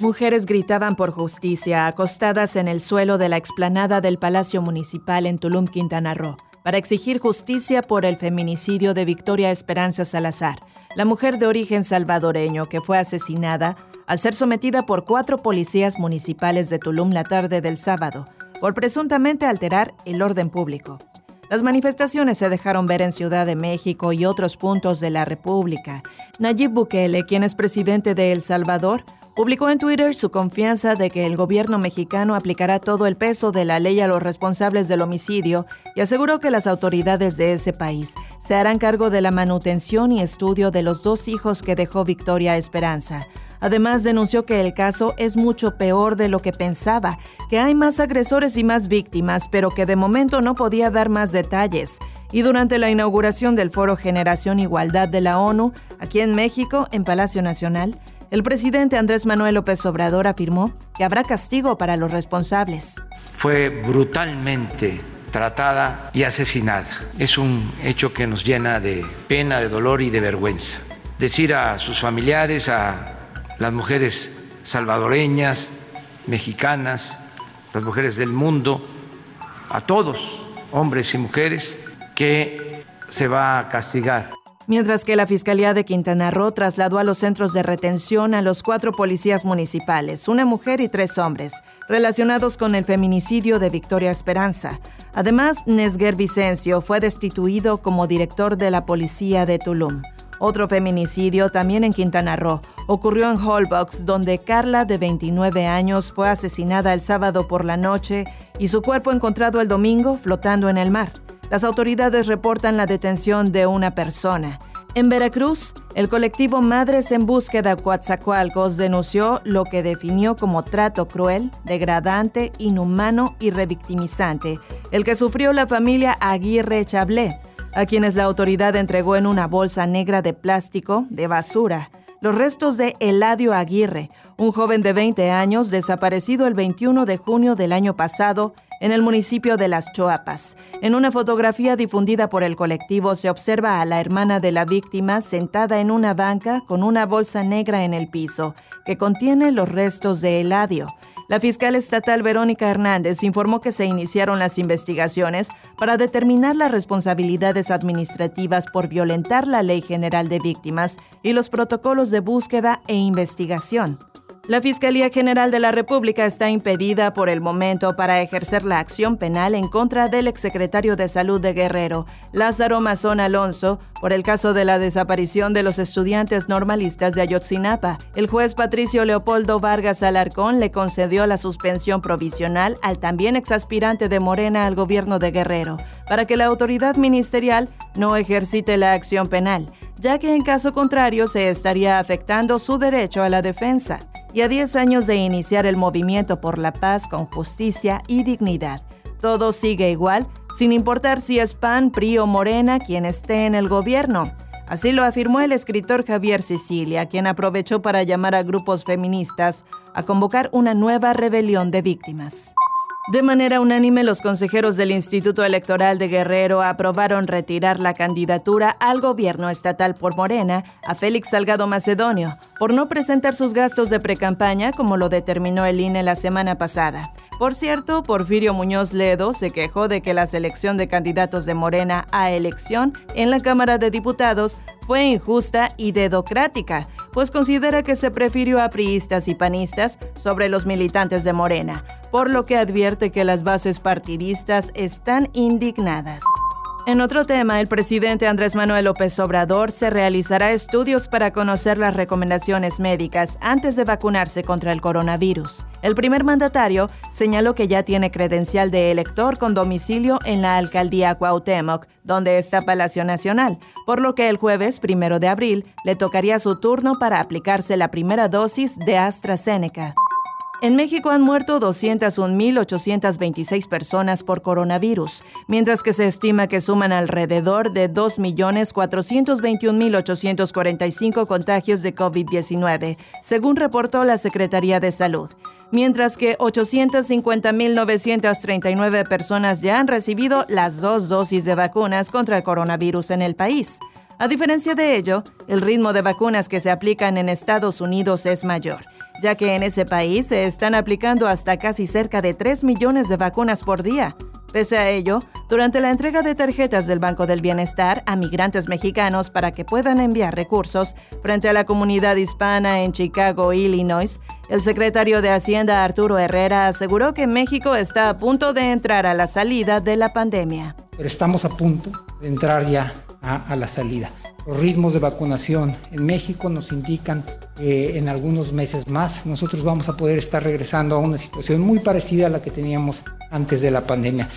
Mujeres gritaban por justicia acostadas en el suelo de la explanada del Palacio Municipal en Tulum, Quintana Roo, para exigir justicia por el feminicidio de Victoria Esperanza Salazar, la mujer de origen salvadoreño que fue asesinada al ser sometida por cuatro policías municipales de Tulum la tarde del sábado, por presuntamente alterar el orden público. Las manifestaciones se dejaron ver en Ciudad de México y otros puntos de la República. Nayib Bukele, quien es presidente de El Salvador, publicó en Twitter su confianza de que el gobierno mexicano aplicará todo el peso de la ley a los responsables del homicidio y aseguró que las autoridades de ese país se harán cargo de la manutención y estudio de los dos hijos que dejó Victoria Esperanza. Además, denunció que el caso es mucho peor de lo que pensaba, que hay más agresores y más víctimas, pero que de momento no podía dar más detalles. Y durante la inauguración del Foro Generación Igualdad de la ONU, aquí en México, en Palacio Nacional, el presidente Andrés Manuel López Obrador afirmó que habrá castigo para los responsables. Fue brutalmente tratada y asesinada. Es un hecho que nos llena de pena, de dolor y de vergüenza. Decir a sus familiares, a las mujeres salvadoreñas, mexicanas, las mujeres del mundo, a todos, hombres y mujeres, que se va a castigar mientras que la Fiscalía de Quintana Roo trasladó a los centros de retención a los cuatro policías municipales, una mujer y tres hombres, relacionados con el feminicidio de Victoria Esperanza. Además, Nesger Vicencio fue destituido como director de la policía de Tulum. Otro feminicidio también en Quintana Roo ocurrió en Holbox, donde Carla, de 29 años, fue asesinada el sábado por la noche y su cuerpo encontrado el domingo flotando en el mar. Las autoridades reportan la detención de una persona. En Veracruz, el colectivo Madres en Búsqueda Coatzacoalcos denunció lo que definió como trato cruel, degradante, inhumano y revictimizante, el que sufrió la familia Aguirre Chablé, a quienes la autoridad entregó en una bolsa negra de plástico de basura. Los restos de Eladio Aguirre, un joven de 20 años desaparecido el 21 de junio del año pasado en el municipio de Las Choapas. En una fotografía difundida por el colectivo se observa a la hermana de la víctima sentada en una banca con una bolsa negra en el piso que contiene los restos de Eladio. La fiscal estatal Verónica Hernández informó que se iniciaron las investigaciones para determinar las responsabilidades administrativas por violentar la Ley General de Víctimas y los protocolos de búsqueda e investigación. La Fiscalía General de la República está impedida por el momento para ejercer la acción penal en contra del exsecretario de Salud de Guerrero, Lázaro Mazón Alonso, por el caso de la desaparición de los estudiantes normalistas de Ayotzinapa. El juez Patricio Leopoldo Vargas Alarcón le concedió la suspensión provisional al también exaspirante de Morena al gobierno de Guerrero, para que la autoridad ministerial no ejercite la acción penal ya que en caso contrario se estaría afectando su derecho a la defensa y a 10 años de iniciar el movimiento por la paz con justicia y dignidad. Todo sigue igual, sin importar si es PAN, PRI o Morena quien esté en el gobierno. Así lo afirmó el escritor Javier Sicilia, quien aprovechó para llamar a grupos feministas a convocar una nueva rebelión de víctimas. De manera unánime, los consejeros del Instituto Electoral de Guerrero aprobaron retirar la candidatura al gobierno estatal por Morena a Félix Salgado Macedonio por no presentar sus gastos de precampaña como lo determinó el INE la semana pasada. Por cierto, Porfirio Muñoz Ledo se quejó de que la selección de candidatos de Morena a elección en la Cámara de Diputados fue injusta y dedocrática, pues considera que se prefirió a priistas y panistas sobre los militantes de Morena, por lo que advierte que las bases partidistas están indignadas. En otro tema, el presidente Andrés Manuel López Obrador se realizará estudios para conocer las recomendaciones médicas antes de vacunarse contra el coronavirus. El primer mandatario señaló que ya tiene credencial de elector con domicilio en la alcaldía Cuauhtémoc, donde está Palacio Nacional, por lo que el jueves primero de abril le tocaría su turno para aplicarse la primera dosis de AstraZeneca. En México han muerto 201.826 personas por coronavirus, mientras que se estima que suman alrededor de 2.421.845 contagios de COVID-19, según reportó la Secretaría de Salud, mientras que 850.939 personas ya han recibido las dos dosis de vacunas contra el coronavirus en el país. A diferencia de ello, el ritmo de vacunas que se aplican en Estados Unidos es mayor ya que en ese país se están aplicando hasta casi cerca de 3 millones de vacunas por día. Pese a ello, durante la entrega de tarjetas del Banco del Bienestar a migrantes mexicanos para que puedan enviar recursos frente a la comunidad hispana en Chicago, Illinois, el secretario de Hacienda Arturo Herrera aseguró que México está a punto de entrar a la salida de la pandemia. Estamos a punto de entrar ya a, la salida. Los ritmos de vacunación en México nos indican que en algunos meses más nosotros vamos a poder estar regresando a una situación muy parecida a la que teníamos antes de la pandemia.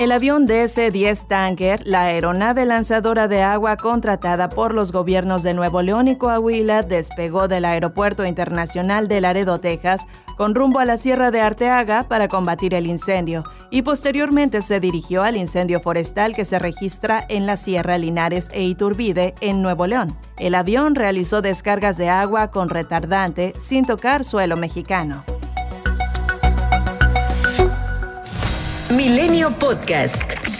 El avión DC-10 Tanker, la aeronave lanzadora de agua contratada por los gobiernos de Nuevo León y Coahuila, despegó del Aeropuerto Internacional de Laredo, Texas, con rumbo a la Sierra de Arteaga para combatir el incendio, y posteriormente se dirigió al incendio forestal que se registra en la Sierra Linares e Iturbide, en Nuevo León. El avión realizó descargas de agua con retardante sin tocar suelo mexicano. Milenio Podcast.